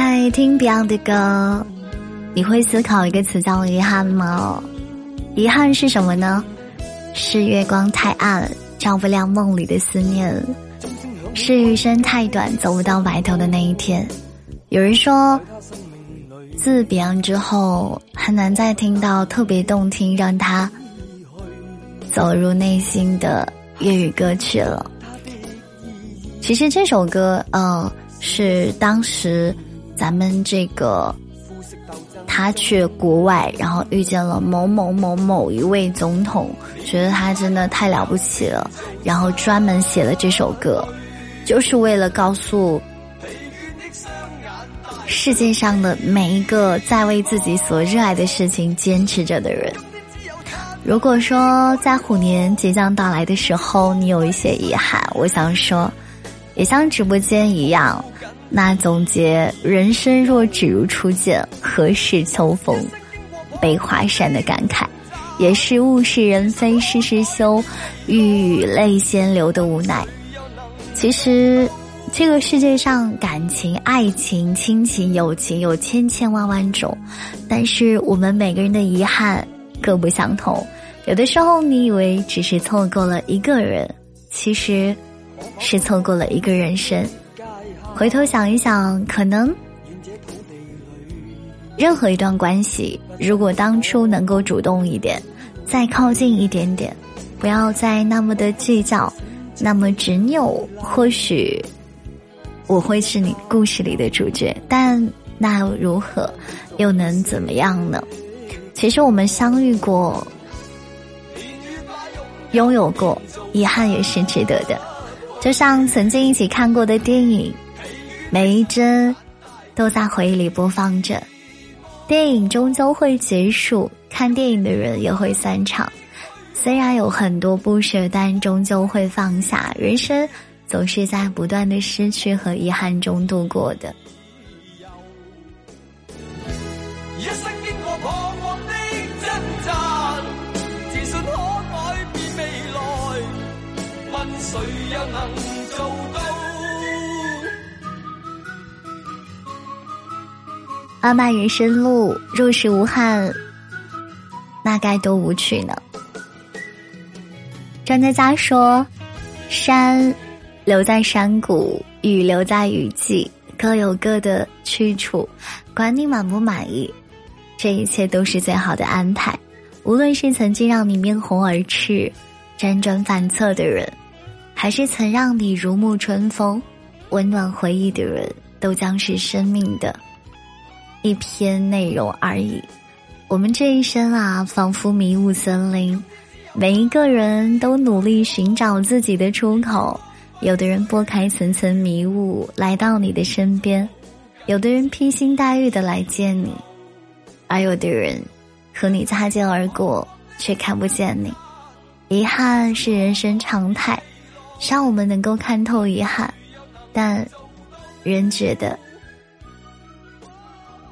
嗨，听 Beyond 的歌，你会思考一个词叫遗憾吗？遗憾是什么呢？是月光太暗，照不亮梦里的思念；是余生太短，走不到白头的那一天。有人说，自 Beyond 之后，很难再听到特别动听、让他走入内心的粤语歌曲了。其实这首歌，嗯，是当时咱们这个他去国外，然后遇见了某某某某一位总统，觉得他真的太了不起了，然后专门写了这首歌，就是为了告诉世界上的每一个在为自己所热爱的事情坚持着的人。如果说在虎年即将到来的时候，你有一些遗憾，我想说。也像直播间一样，那总结人生若只如初见，何事秋风悲画扇的感慨，也是物是人非事事休，欲语泪先流的无奈。其实，这个世界上感情、爱情、亲情、友情有千千万万种，但是我们每个人的遗憾各不相同。有的时候，你以为只是错过了一个人，其实。是错过了一个人生，回头想一想，可能任何一段关系，如果当初能够主动一点，再靠近一点点，不要再那么的计较，那么执拗，或许我会是你故事里的主角。但那又如何，又能怎么样呢？其实我们相遇过，拥有过，遗憾也是值得的。就像曾经一起看过的电影，每一帧都在回忆里播放着。电影终究会结束，看电影的人也会散场。虽然有很多不舍，但终究会放下。人生总是在不断的失去和遗憾中度过的。谁又能做漫漫人生路，若是无憾，那该多无趣呢？张嘉佳说：“山留在山谷，雨留在雨季，各有各的去处。管你满不满意，这一切都是最好的安排。无论是曾经让你面红耳赤、辗转反侧的人。”还是曾让你如沐春风、温暖回忆的人，都将是生命的一篇内容而已。我们这一生啊，仿佛迷雾森林，每一个人都努力寻找自己的出口。有的人拨开层层迷雾来到你的身边，有的人披星戴月的来见你，而有的人和你擦肩而过却看不见你。遗憾是人生常态。让我们能够看透遗憾，但仍觉得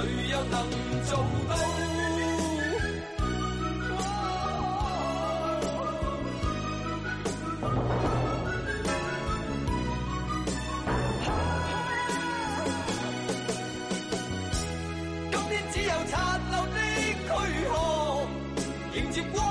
谁又能做到？今天只有残留的躯壳迎接光。